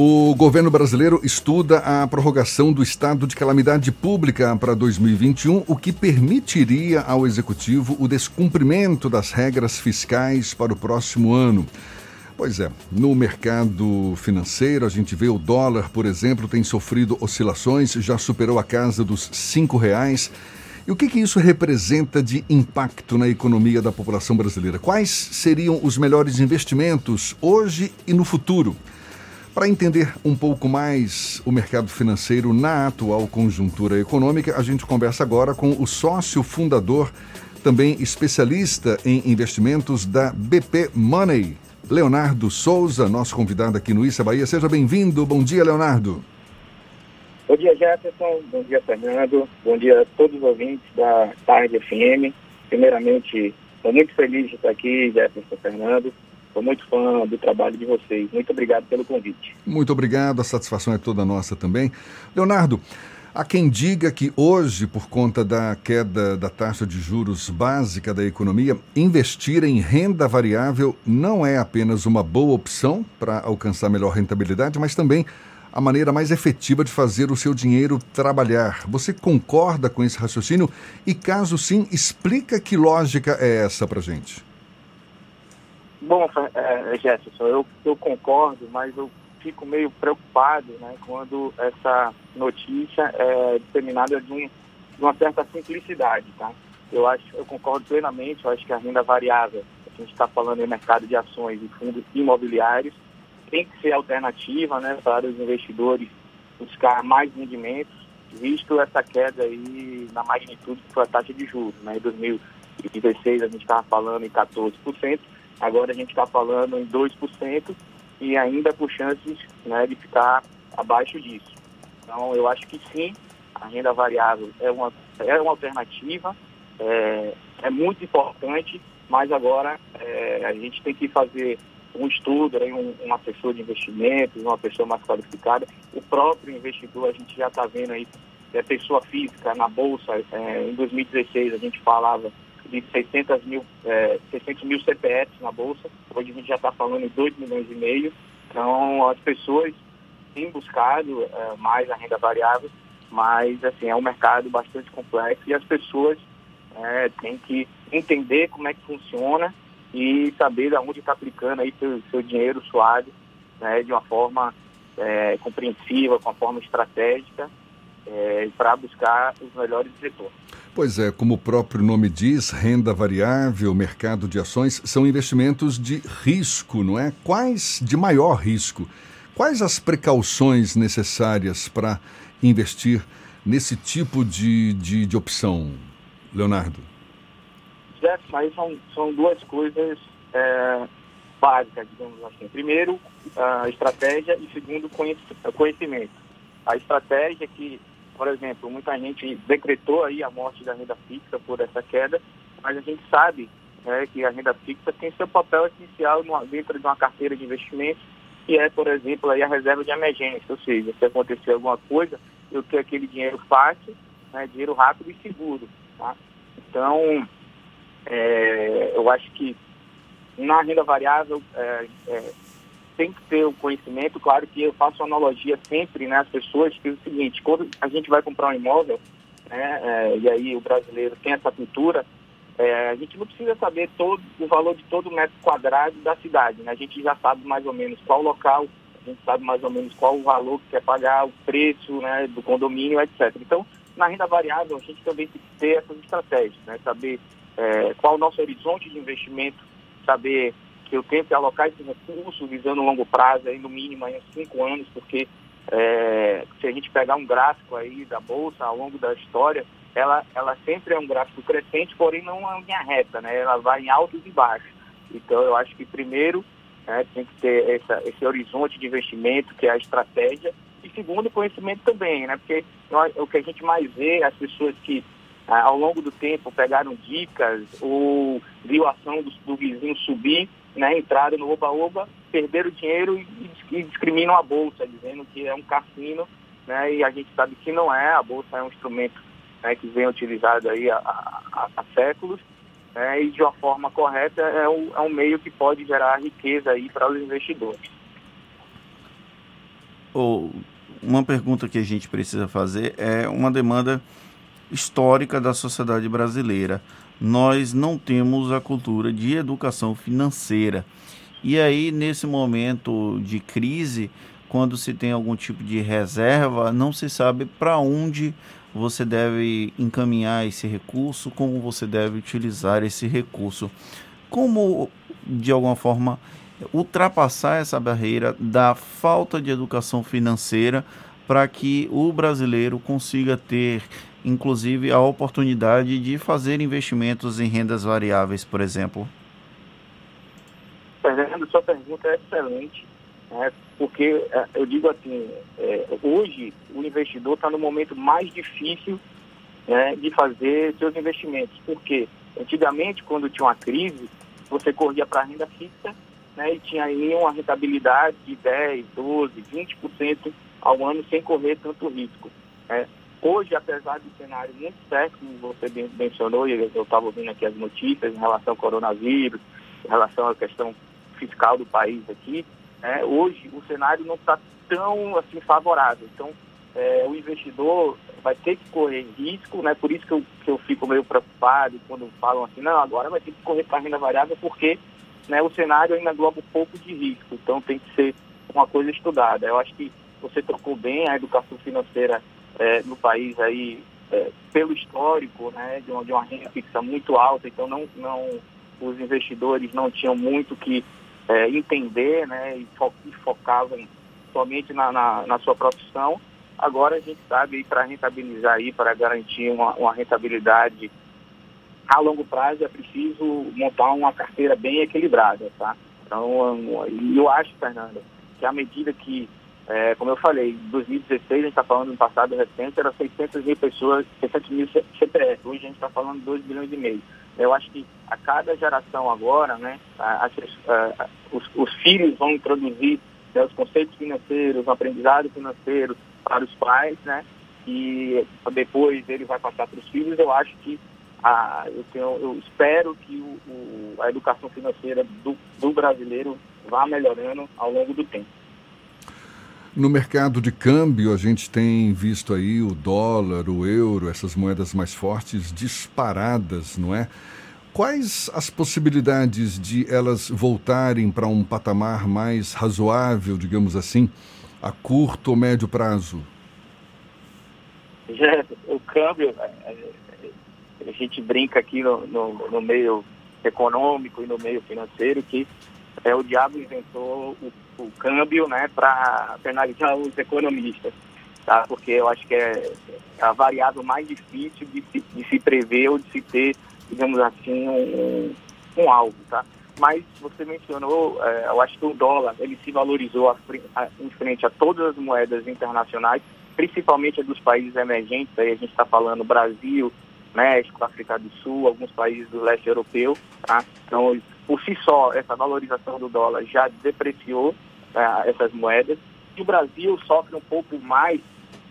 O governo brasileiro estuda a prorrogação do estado de calamidade pública para 2021, o que permitiria ao executivo o descumprimento das regras fiscais para o próximo ano. Pois é, no mercado financeiro, a gente vê o dólar, por exemplo, tem sofrido oscilações, já superou a casa dos cinco reais. E o que, que isso representa de impacto na economia da população brasileira? Quais seriam os melhores investimentos hoje e no futuro? Para entender um pouco mais o mercado financeiro na atual conjuntura econômica, a gente conversa agora com o sócio fundador, também especialista em investimentos da BP Money, Leonardo Souza, nosso convidado aqui no Issa Bahia. Seja bem-vindo. Bom dia, Leonardo. Bom dia, Jefferson. Bom dia, Fernando. Bom dia a todos os ouvintes da Tarde FM. Primeiramente, estou muito feliz de estar aqui, Jefferson Fernando. Sou muito fã do trabalho de vocês. Muito obrigado pelo convite. Muito obrigado. A satisfação é toda nossa também. Leonardo, Há quem diga que hoje, por conta da queda da taxa de juros básica da economia, investir em renda variável não é apenas uma boa opção para alcançar melhor rentabilidade, mas também a maneira mais efetiva de fazer o seu dinheiro trabalhar. Você concorda com esse raciocínio? E caso sim, explica que lógica é essa para gente. Bom, é, Jefferson, eu, eu concordo, mas eu fico meio preocupado né, quando essa notícia é disseminada de, um, de uma certa simplicidade. Tá? Eu acho, eu concordo plenamente, eu acho que a renda variável, a gente está falando em mercado de ações e fundos imobiliários, tem que ser alternativa né, para os investidores buscar mais rendimentos, visto essa queda aí na magnitude que foi a taxa de juros. Né? Em 2016 a gente estava falando em 14%, agora a gente está falando em 2%, e ainda com chances né, de ficar abaixo disso. Então, eu acho que sim, a renda variável é uma, é uma alternativa, é, é muito importante, mas agora é, a gente tem que fazer um estudo, aí, um, um assessor de investimentos, uma pessoa mais qualificada. O próprio investidor, a gente já está vendo aí, é pessoa física na Bolsa, é, em 2016 a gente falava de 600 mil, é, 600 mil CPFs na Bolsa. Hoje a gente já está falando em 2 milhões e meio. Então, as pessoas têm buscado é, mais a renda variável, mas, assim, é um mercado bastante complexo e as pessoas é, têm que entender como é que funciona e saber de onde está aplicando aí seu, seu dinheiro suado né, de uma forma é, compreensiva, com uma forma estratégica, é, para buscar os melhores retornos. Pois é, como o próprio nome diz, renda variável, mercado de ações, são investimentos de risco, não é? Quais de maior risco? Quais as precauções necessárias para investir nesse tipo de, de, de opção, Leonardo? Jefferson, aí são, são duas coisas é, básicas, digamos assim. Primeiro, a estratégia e segundo, conhecimento. A estratégia que por exemplo, muita gente decretou aí a morte da renda fixa por essa queda, mas a gente sabe né, que a renda fixa tem seu papel essencial dentro de uma carteira de investimentos, que é, por exemplo, aí a reserva de emergência, ou seja, se acontecer alguma coisa, eu tenho aquele dinheiro fácil, né, dinheiro rápido e seguro. Tá? Então, é, eu acho que na renda variável é, é, tem que ter o conhecimento, claro que eu faço analogia sempre, né, pessoas, que é o seguinte, quando a gente vai comprar um imóvel, né, é, e aí o brasileiro tem essa cultura, é, a gente não precisa saber todo o valor de todo metro quadrado da cidade, né, a gente já sabe mais ou menos qual local, a gente sabe mais ou menos qual o valor que quer pagar, o preço né, do condomínio, etc. Então, na renda variável, a gente também tem que ter essas estratégias, né, saber é, qual o nosso horizonte de investimento, saber que eu tenho que alocar esse recurso visando longo prazo, aí no mínimo aí uns cinco anos, porque é, se a gente pegar um gráfico aí da Bolsa ao longo da história, ela, ela sempre é um gráfico crescente, porém não é uma linha reta, né? Ela vai em altos e baixos. Então eu acho que primeiro né, tem que ter essa, esse horizonte de investimento, que é a estratégia, e segundo, conhecimento também, né? Porque nós, o que a gente mais vê, as pessoas que ao longo do tempo pegaram dicas ou viu a ação do, do vizinho subir, né, entraram no oba-oba, perderam dinheiro e, e, discriminam a bolsa, dizendo que é um cassino, né, e a gente sabe que não é, a bolsa é um instrumento né, que vem utilizado aí há, há, há séculos, né, e de uma forma correta é um, é um meio que pode gerar riqueza aí para os investidores. ou uma pergunta que a gente precisa fazer é uma demanda histórica da sociedade brasileira. Nós não temos a cultura de educação financeira. E aí, nesse momento de crise, quando se tem algum tipo de reserva, não se sabe para onde você deve encaminhar esse recurso, como você deve utilizar esse recurso. Como, de alguma forma, ultrapassar essa barreira da falta de educação financeira para que o brasileiro consiga ter, inclusive, a oportunidade de fazer investimentos em rendas variáveis, por exemplo? Fernando, sua pergunta é excelente, né? porque é, eu digo assim, é, hoje o investidor está no momento mais difícil né, de fazer seus investimentos. Porque antigamente, quando tinha uma crise, você corria para a renda fixa né, e tinha aí uma rentabilidade de 10, 12, 20% ao ano sem correr tanto risco. Né. Hoje, apesar do cenário muito como você mencionou, e eu estava ouvindo aqui as notícias em relação ao coronavírus, em relação à questão fiscal do país aqui, né, hoje o cenário não está tão assim favorável. Então, é, o investidor vai ter que correr risco, né? Por isso que eu, que eu fico meio preocupado quando falam assim, não, agora vai ter que correr para renda variável porque né, o cenário ainda engloba um pouco de risco, então tem que ser uma coisa estudada. Eu acho que você trocou bem a educação financeira é, no país aí é, pelo histórico, né, de uma, de uma renda fixa muito alta, então não, não os investidores não tinham muito que é, entender, né, e, fo e focavam somente na, na, na, sua profissão. Agora a gente sabe para rentabilizar aí, para garantir uma, uma rentabilidade a longo prazo é preciso montar uma carteira bem equilibrada, tá? Então, eu acho, Fernanda, que à medida que, é, como eu falei, em 2016, a gente está falando no passado recente, era 600 mil pessoas, 600 mil CPF, hoje a gente está falando de 2 bilhões e meio. Eu acho que a cada geração agora, né, a, a, a, os, os, filhos vão introduzir né, os conceitos financeiros, o aprendizado financeiro para os pais, né, e depois ele vai passar para os filhos. Eu acho que a, eu, tenho, eu espero que o, o, a educação financeira do, do brasileiro vá melhorando ao longo do tempo. No mercado de câmbio, a gente tem visto aí o dólar, o euro, essas moedas mais fortes disparadas, não é? Quais as possibilidades de elas voltarem para um patamar mais razoável, digamos assim, a curto ou médio prazo? o câmbio, é, é, a gente brinca aqui no, no, no, meio econômico e no meio financeiro que é, o diabo inventou o, o câmbio né, para penalizar os economistas, tá? porque eu acho que é a variável mais difícil de se, de se prever ou de se ter, digamos assim, um, um alvo. Tá? Mas você mencionou, é, eu acho que o dólar ele se valorizou a, a, em frente a todas as moedas internacionais, principalmente dos países emergentes, aí a gente está falando Brasil, México, África do Sul, alguns países do leste europeu. Tá? Então, por si só, essa valorização do dólar já depreciou tá, essas moedas. E o Brasil sofre um pouco mais,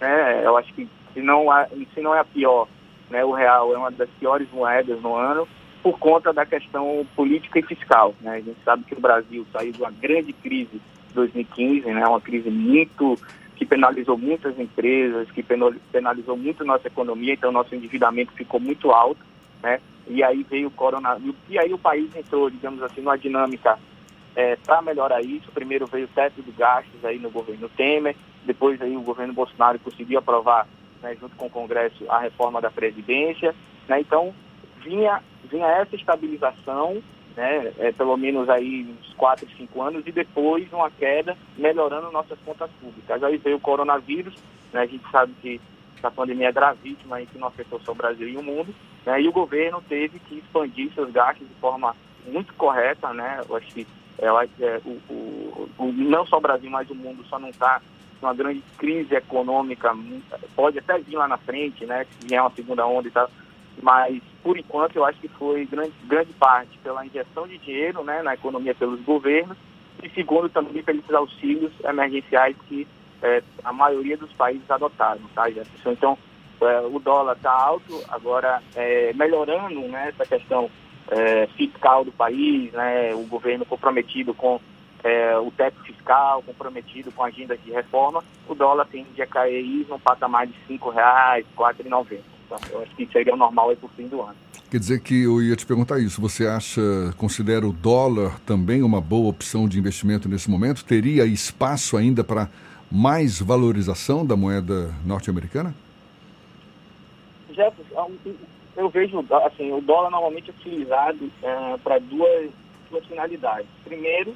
né? eu acho que se não, se não é a pior, né? o real é uma das piores moedas no ano, por conta da questão política e fiscal. Né? A gente sabe que o Brasil saiu de uma grande crise em 2015, né? uma crise muito que penalizou muitas empresas, que penalizou muito nossa economia, então nosso endividamento ficou muito alto, né? E aí veio o coronavírus, e aí o país entrou, digamos assim, numa dinâmica é, para melhorar isso. Primeiro veio o teto de gastos aí no governo Temer, depois aí o governo Bolsonaro conseguiu aprovar, né, junto com o Congresso, a reforma da Previdência, né? Então vinha, vinha essa estabilização né, é, pelo menos aí uns 4, 5 anos, e depois uma queda melhorando nossas contas públicas. Aí veio o coronavírus, né, a gente sabe que a pandemia é gravíssima e que não afetou só o Brasil e o mundo, né, e o governo teve que expandir seus gastos de forma muito correta, né, eu acho que é, é, o, o, o, não só o Brasil, mas o mundo só não está uma grande crise econômica, pode até vir lá na frente, né, se vier uma segunda onda e tal, mas por enquanto eu acho que foi grande, grande parte pela injeção de dinheiro né, na economia pelos governos e segundo também pelos auxílios emergenciais que é, a maioria dos países adotaram, tá, Jefferson? Então, é, o dólar está alto, agora é, melhorando né, essa questão é, fiscal do país, né, o governo comprometido com é, o teto fiscal comprometido com agendas de reforma, o dólar tende a cair num patamar de R$ 5,00, R$ 4,90. Então, eu acho que seria o normal aí por fim do ano. Quer dizer que eu ia te perguntar isso. Você acha, considera o dólar também uma boa opção de investimento nesse momento? Teria espaço ainda para mais valorização da moeda norte-americana? Jefferson, eu vejo assim, o dólar normalmente é utilizado é, para duas, duas finalidades. Primeiro,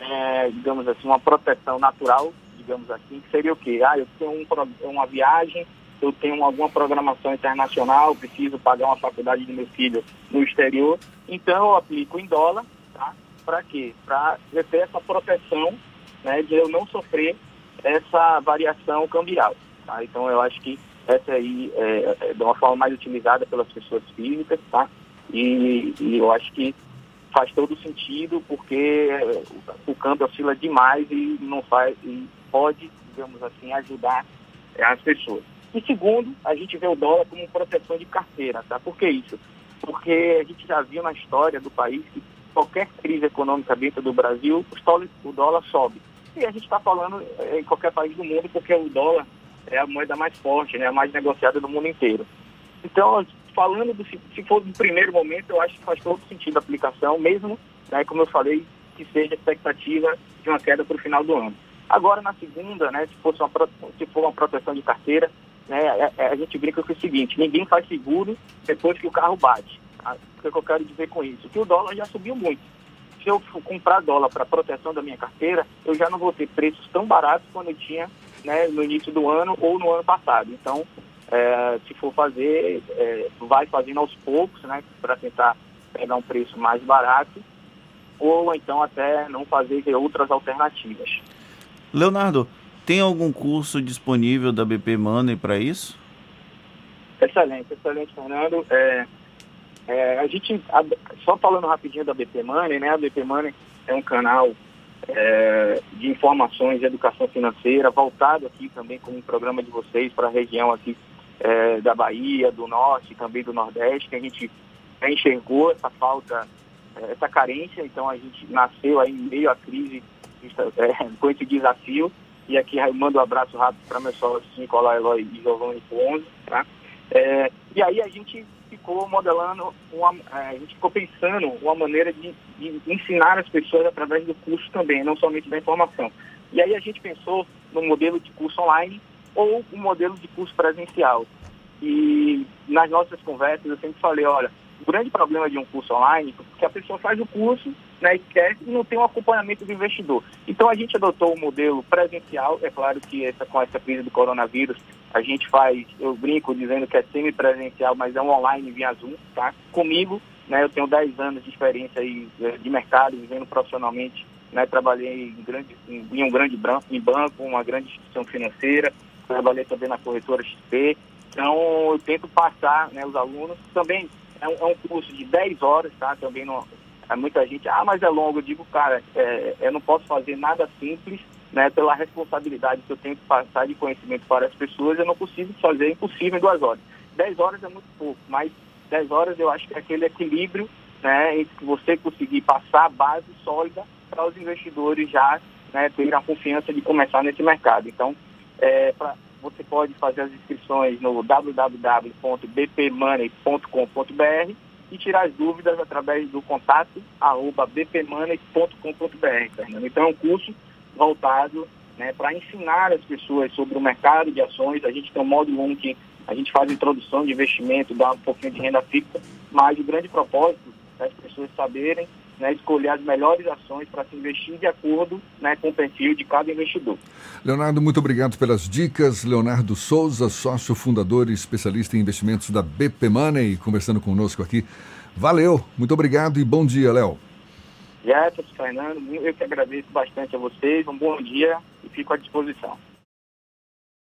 é, digamos assim, uma proteção natural, digamos assim, que seria o quê? Ah, eu tenho um, uma viagem, eu tenho alguma programação internacional, preciso pagar uma faculdade do meu filho no exterior, então eu aplico em dólar, tá? Para quê? Para ter essa proteção né, de eu não sofrer essa variação cambial. Tá? Então eu acho que essa aí é, é de uma forma mais utilizada pelas pessoas físicas, tá? E, e eu acho que faz todo sentido porque o câmbio oscila demais e não faz e pode, digamos assim, ajudar as pessoas. E segundo, a gente vê o dólar como proteção de carteira, tá? Por que isso? Porque a gente já viu na história do país que qualquer crise econômica dentro do Brasil, o dólar sobe. E a gente está falando em qualquer país do mundo porque o dólar é a moeda mais forte, né, a mais negociada do mundo inteiro. Então, falando do, se for no primeiro momento, eu acho que faz todo sentido a aplicação, mesmo, né, como eu falei, que seja expectativa de uma queda para o final do ano. Agora, na segunda, né, se, fosse uma, se for uma proteção de carteira, né, a, é, é, a, gente brinca com o seguinte, ninguém faz seguro depois que o carro bate. Tá? O que eu quero dizer com isso? Que o dólar já subiu muito. Se eu comprar dólar para proteção da minha carteira, eu já não vou ter preços tão baratos quando eu tinha né, no início do ano ou no ano passado. Então, é, se for fazer, é, vai fazendo aos poucos, né, para tentar pegar um preço mais barato, ou então até não fazer outras alternativas. Leonardo, tem algum curso disponível da BP Money para isso? Excelente, excelente, Fernando. É, é, a gente, a, só falando rapidinho da BP Money, né? A BP Money é um canal é, de informações de educação financeira, voltado aqui também como um programa de vocês para a região aqui é, da Bahia, do Norte, também do Nordeste, que a gente enxergou essa falta, é, essa carência, então a gente nasceu aí em meio à crise é, com esse desafio, e aqui eu mando um abraço rápido para meus sócios Nicolau Eloy e Giovanni Ponzo, tá? É, e aí a gente ficou modelando, uma, é, a gente ficou pensando uma maneira de, de, ensinar as pessoas através do curso também, não somente da informação. E aí a gente pensou no modelo de curso online ou um modelo de curso presencial. E nas nossas conversas eu sempre falei, olha, o grande problema de um curso online é que a pessoa faz o curso né, e quer e não tem um acompanhamento do investidor. Então a gente adotou o modelo presencial, é claro que essa, com essa crise do coronavírus a gente faz, eu brinco dizendo que é semi-presencial, mas é um online via Zoom, tá? Comigo, né, eu tenho 10 anos de experiência aí eh, de mercado, vivendo profissionalmente, né, trabalhei em, grande, em, um grande banco, em banco, uma grande instituição financeira, trabalhei também na corretora XP, então eu tento passar né, os alunos, também é um, é um curso de 10 horas, tá? Também não, é muita gente, ah, mas é longo. Eu digo, cara, é, eu não posso fazer nada simples, né? Pela responsabilidade que eu tenho que passar de conhecimento para as pessoas, eu não consigo fazer, é impossível em duas horas. 10 horas é muito pouco, mas 10 horas eu acho que é aquele equilíbrio, né? Entre você conseguir passar a base sólida para os investidores já né, terem a confiança de começar nesse mercado. Então, é, pra, você pode fazer as inscrições no www.bpmoney.com.br e tirar as dúvidas através do contato arroba bpmoney.com.br. Então é um curso voltado né, para ensinar as pessoas sobre o mercado de ações. A gente tem um módulo 1 que a gente faz introdução de investimento, dá um pouquinho de renda fixa, mas o grande propósito é as pessoas saberem né, escolher as melhores ações para se investir de acordo né, com o perfil de cada investidor. Leonardo, muito obrigado pelas dicas. Leonardo Souza, sócio fundador e especialista em investimentos da BP Money, conversando conosco aqui. Valeu, muito obrigado e bom dia, Léo. Jefferson, Fernando, eu que agradeço bastante a vocês. Um bom dia e fico à disposição.